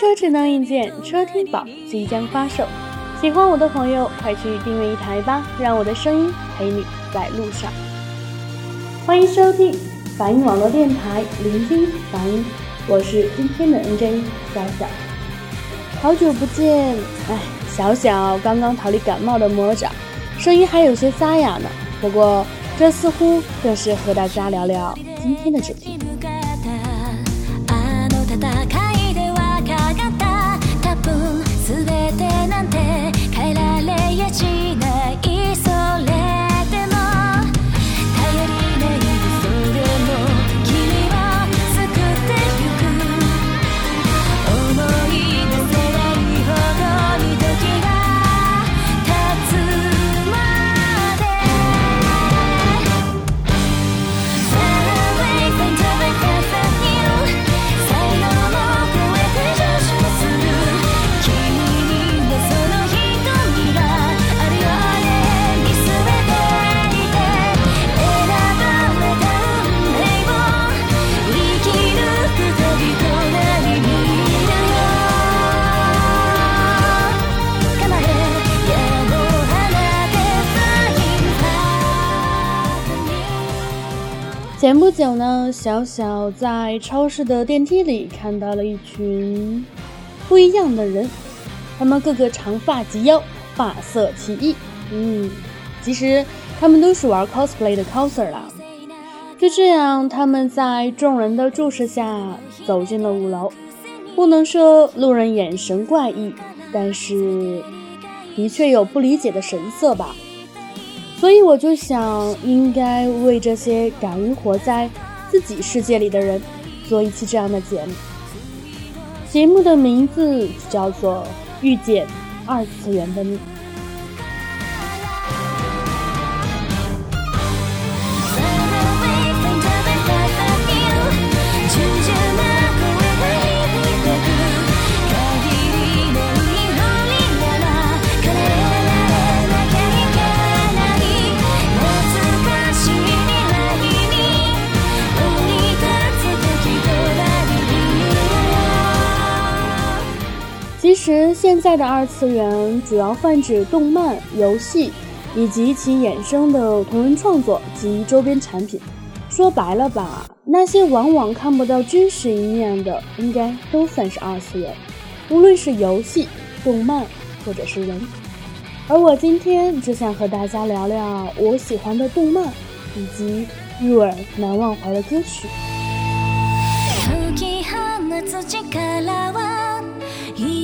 车智能硬件车听宝即将发售，喜欢我的朋友快去订阅一台吧，让我的声音陪你在路上。欢迎收听反音网络电台，聆听反音，我是今天的 NJ 小小。好久不见，哎，小小刚刚逃离感冒的魔掌，声音还有些沙哑呢。不过这似乎更适合大家聊聊今天的主题。前不久呢，小小在超市的电梯里看到了一群不一样的人，他们个个长发及腰，发色奇异。嗯，其实他们都是玩 cosplay 的 coser 啦。就这样，他们在众人的注视下走进了五楼。不能说路人眼神怪异，但是的确有不理解的神色吧。所以我就想，应该为这些敢于活在自己世界里的人，做一期这样的节目。节目的名字叫做《遇见二次元的你》。其实现在的二次元主要泛指动漫、游戏以及其衍生的同人创作及周边产品。说白了吧，那些往往看不到真实一面的，应该都算是二次元，无论是游戏、动漫，或者是人。而我今天就想和大家聊聊我喜欢的动漫，以及入耳难忘怀的歌曲。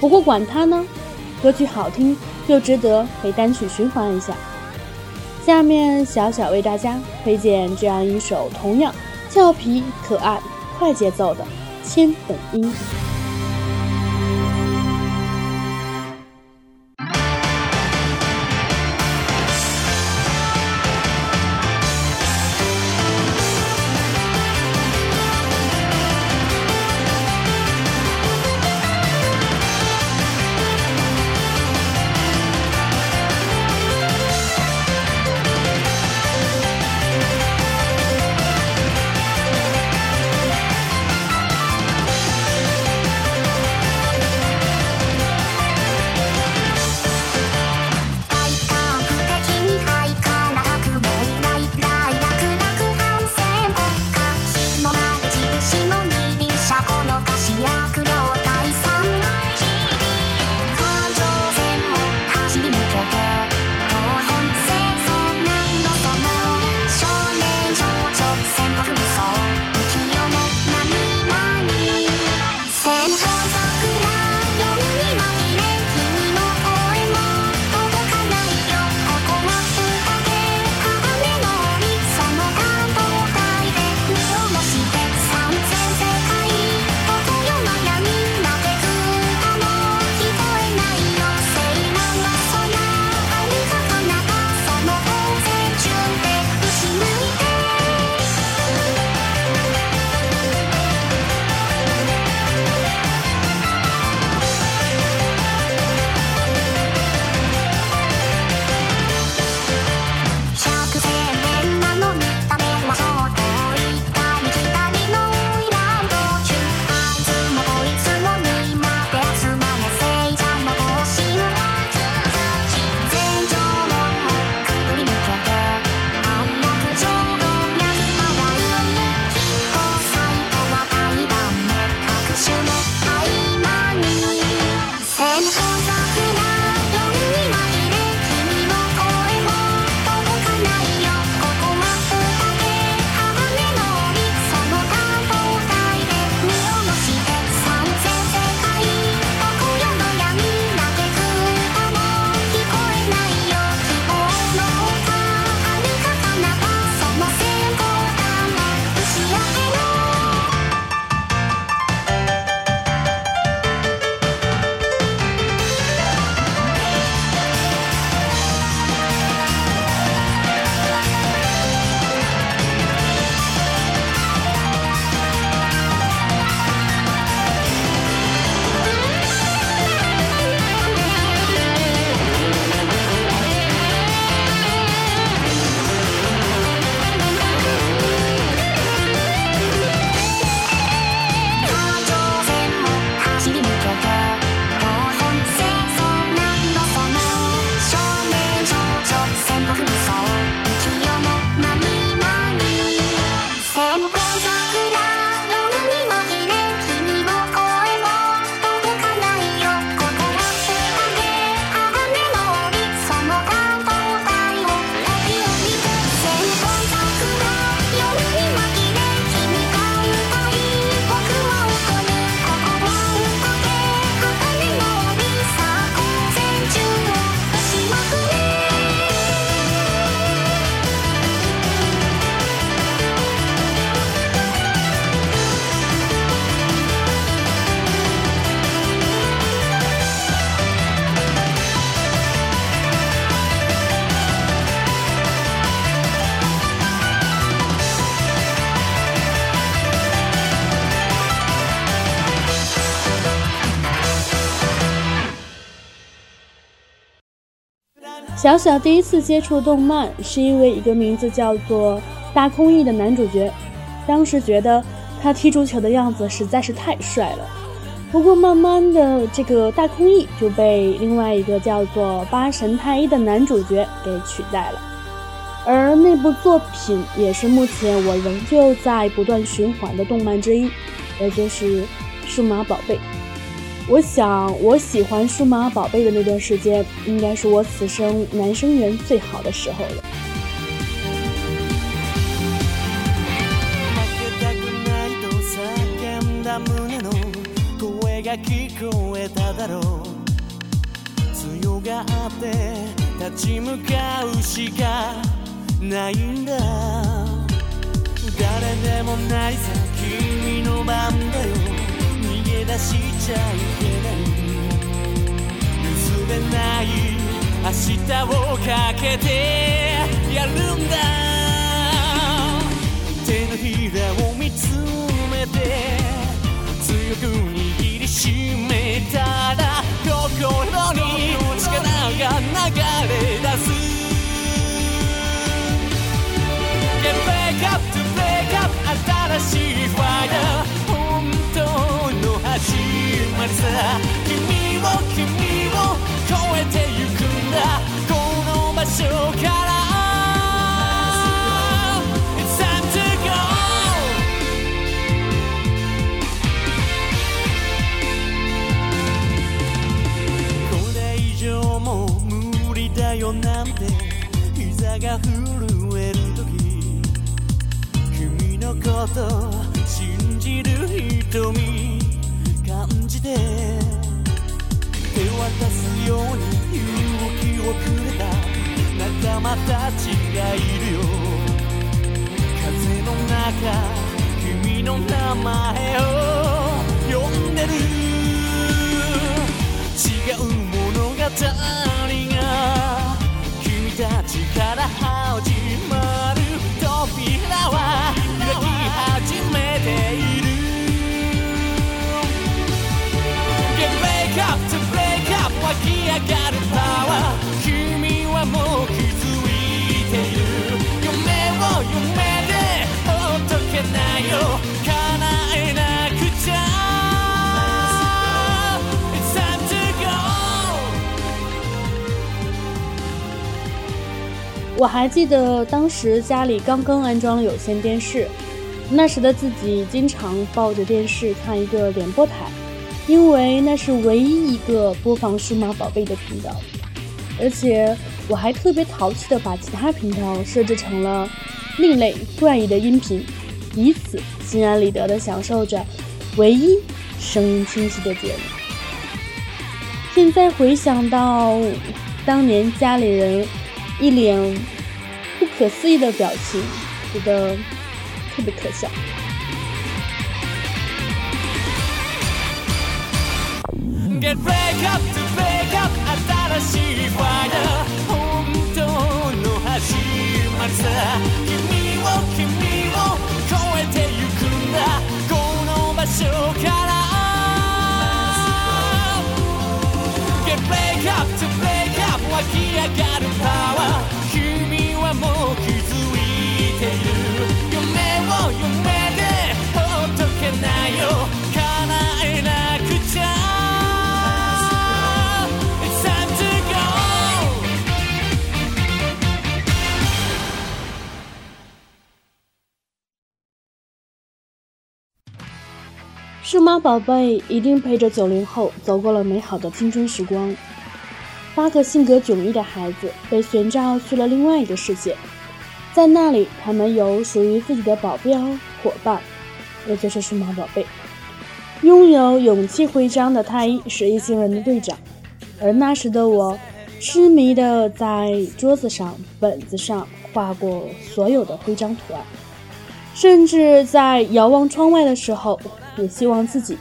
不过管他呢，歌曲好听就值得被单曲循环一下。下面小小为大家推荐这样一首同样俏皮可爱、快节奏的《千本樱》。小小第一次接触动漫，是因为一个名字叫做大空翼的男主角，当时觉得他踢足球的样子实在是太帅了。不过慢慢的，这个大空翼就被另外一个叫做八神太一的男主角给取代了。而那部作品也是目前我仍旧在不断循环的动漫之一，也就是《数码宝贝》。我想，我喜欢数码宝贝的那段时间，应该是我此生男生缘最好的时候了。しちゃいけない譲れない明日をかけてやるんだ手のひらを見つめて強く握りしめたらまりさ君を君を超えてゆくんだこの場所からなんて膝が震える時君のこと信じる瞳手渡すように勇気をくれた仲間たちがいるよ風の中君の名前を呼んでる我还记得当时家里刚刚安装了有线电视，那时的自己经常抱着电视看一个联播台，因为那是唯一一个播放数码宝贝的频道，而且我还特别淘气的把其他频道设置成了另类怪异的音频，以此心安理得的享受着唯一声音清晰的节目。现在回想到当年家里人。一脸不可思议的表情，觉得特别可笑。妈宝贝一定陪着九零后走过了美好的青春时光。八个性格迥异的孩子被玄找去了另外一个世界，在那里他们有属于自己的保镖伙伴，也就是数码宝贝。拥有勇气徽章的太一是一星人的队长，而那时的我痴迷的在桌子上、本子上画过所有的徽章图案。甚至在遥望窗外的时候，也希望自己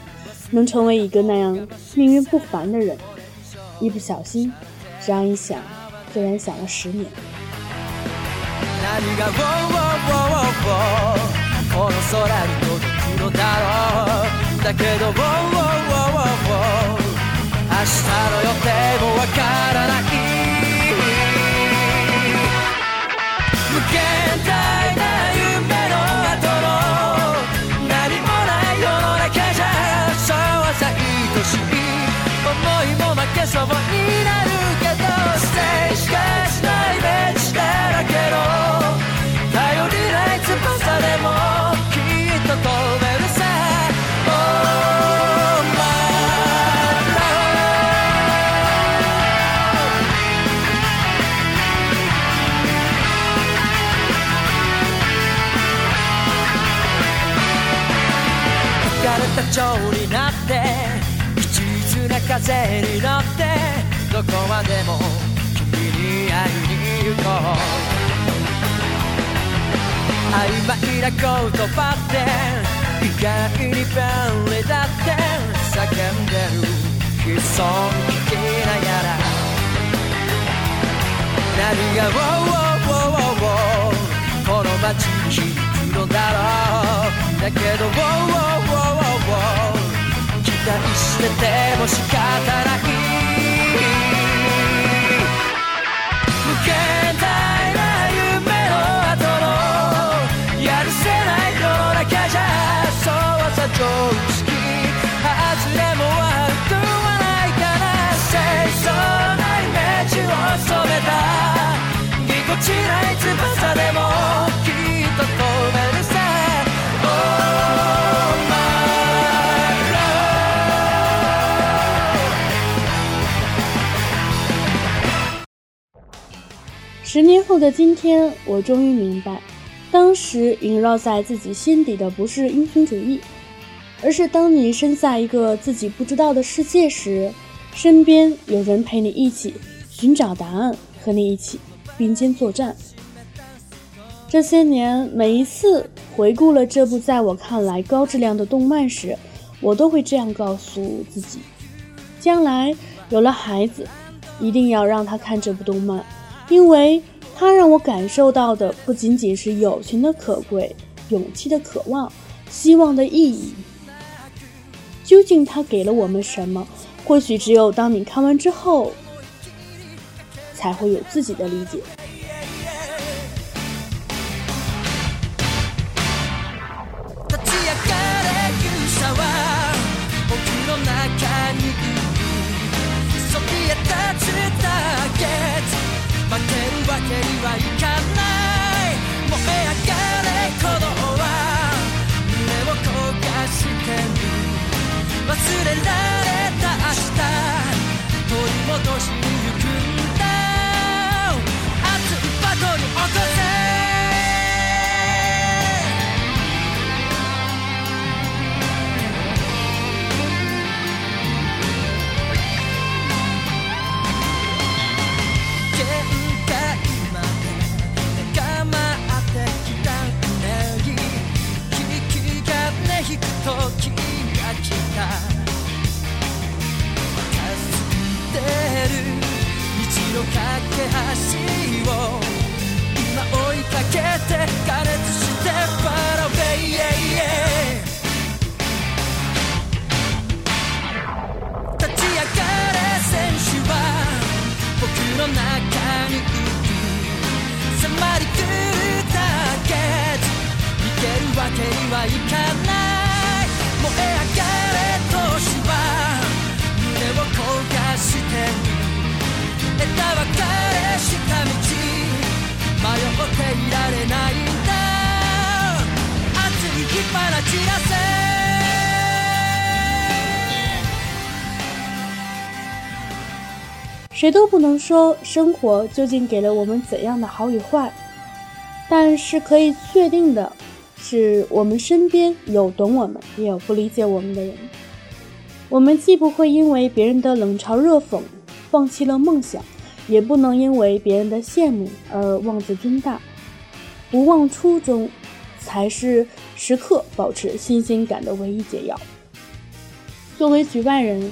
能成为一个那样命运不凡的人。一不小心，这样一想，竟然想了十年。そぼないだけ頼りない翼でもきっと飛べるさオーバー」「love 疲になって一途な風に乗どこまでも君に会いに行こう曖昧な言葉って意外に便利だって叫んでる悲惨的なやら何が「ウォーウォーウォーウォーこの街に響くのだろう」だけど「ウォーウォーウォーウォーウォー期待してても仕方ない十年后的今天，我终于明白，当时萦绕在自己心底的不是英雄主义，而是当你身在一个自己不知道的世界时，身边有人陪你一起寻找答案，和你一起。并肩作战。这些年，每一次回顾了这部在我看来高质量的动漫时，我都会这样告诉自己：将来有了孩子，一定要让他看这部动漫，因为它让我感受到的不仅仅是友情的可贵、勇气的渴望、希望的意义。究竟它给了我们什么？或许只有当你看完之后。才会有自己的理解。谁都不能说生活究竟给了我们怎样的好与坏，但是可以确定的是，我们身边有懂我们，也有不理解我们的人。我们既不会因为别人的冷嘲热讽放弃了梦想，也不能因为别人的羡慕而妄自尊大。不忘初衷，才是时刻保持新鲜感的唯一解药。作为局外人。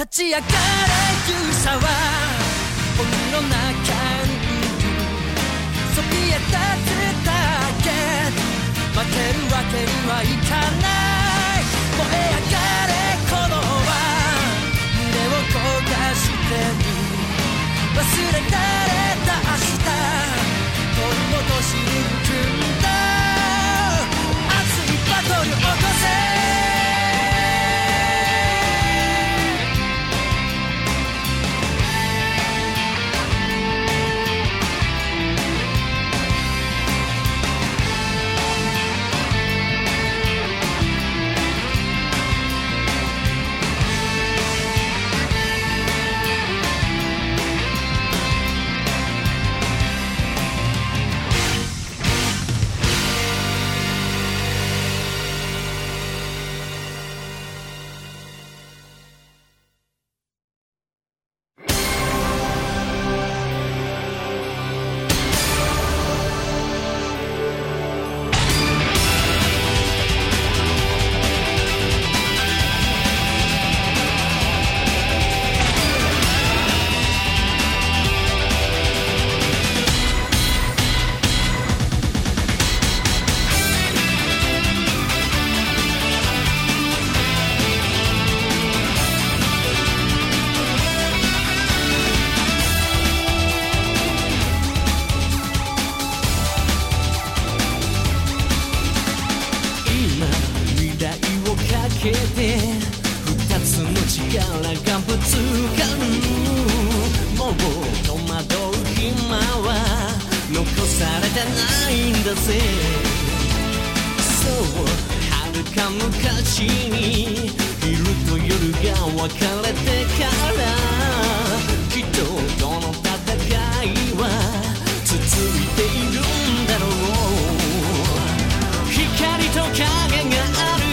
立ち上がれ勇者は鬼の中にいるそびえ立つだけ負けるわけにはいかない戸惑う暇は残されてないんだぜそう遥か昔に昼と夜が分かれてからきっとどの戦いは続いているんだろう光と影がある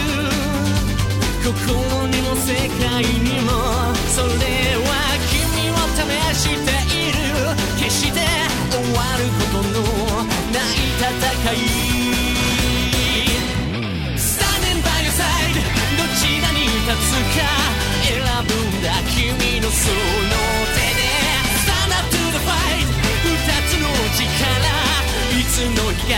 心にも世界にもそれをしている決して終わることのない戦いスタンデンバイオサイドどちらに立つか選ぶんだ君のその手でスタンダップのファイト二つの力いつの日か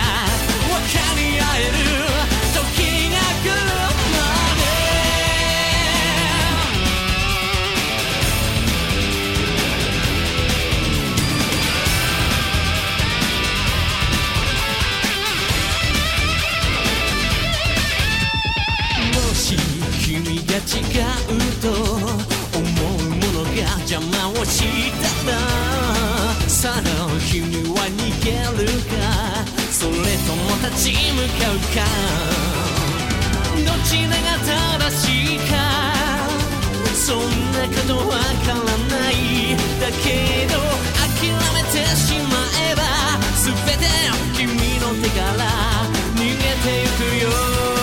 なこわからないだけど諦めてしまえば全て君の手から逃げてゆくよ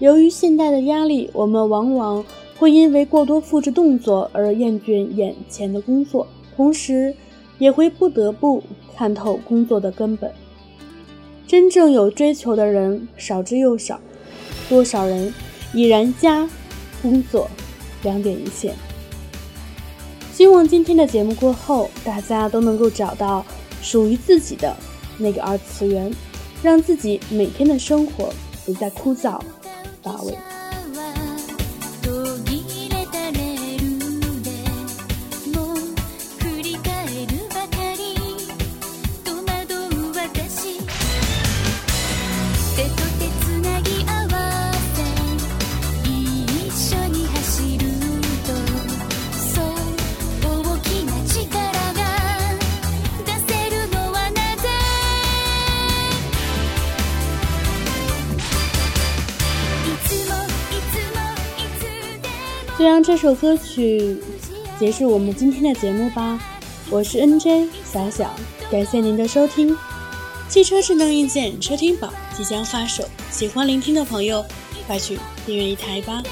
由于现代的压力，我们往往会因为过多复制动作而厌倦眼前的工作，同时也会不得不看透工作的根本。真正有追求的人少之又少，多少人已然家工作两点一线？希望今天的节目过后，大家都能够找到属于自己的那个二次元，让自己每天的生活不再枯燥。大卫。就让这首歌曲结束我们今天的节目吧。我是 N J 小小，感谢您的收听。汽车智能硬件车听宝即将发售，喜欢聆听的朋友，快去订阅一台吧。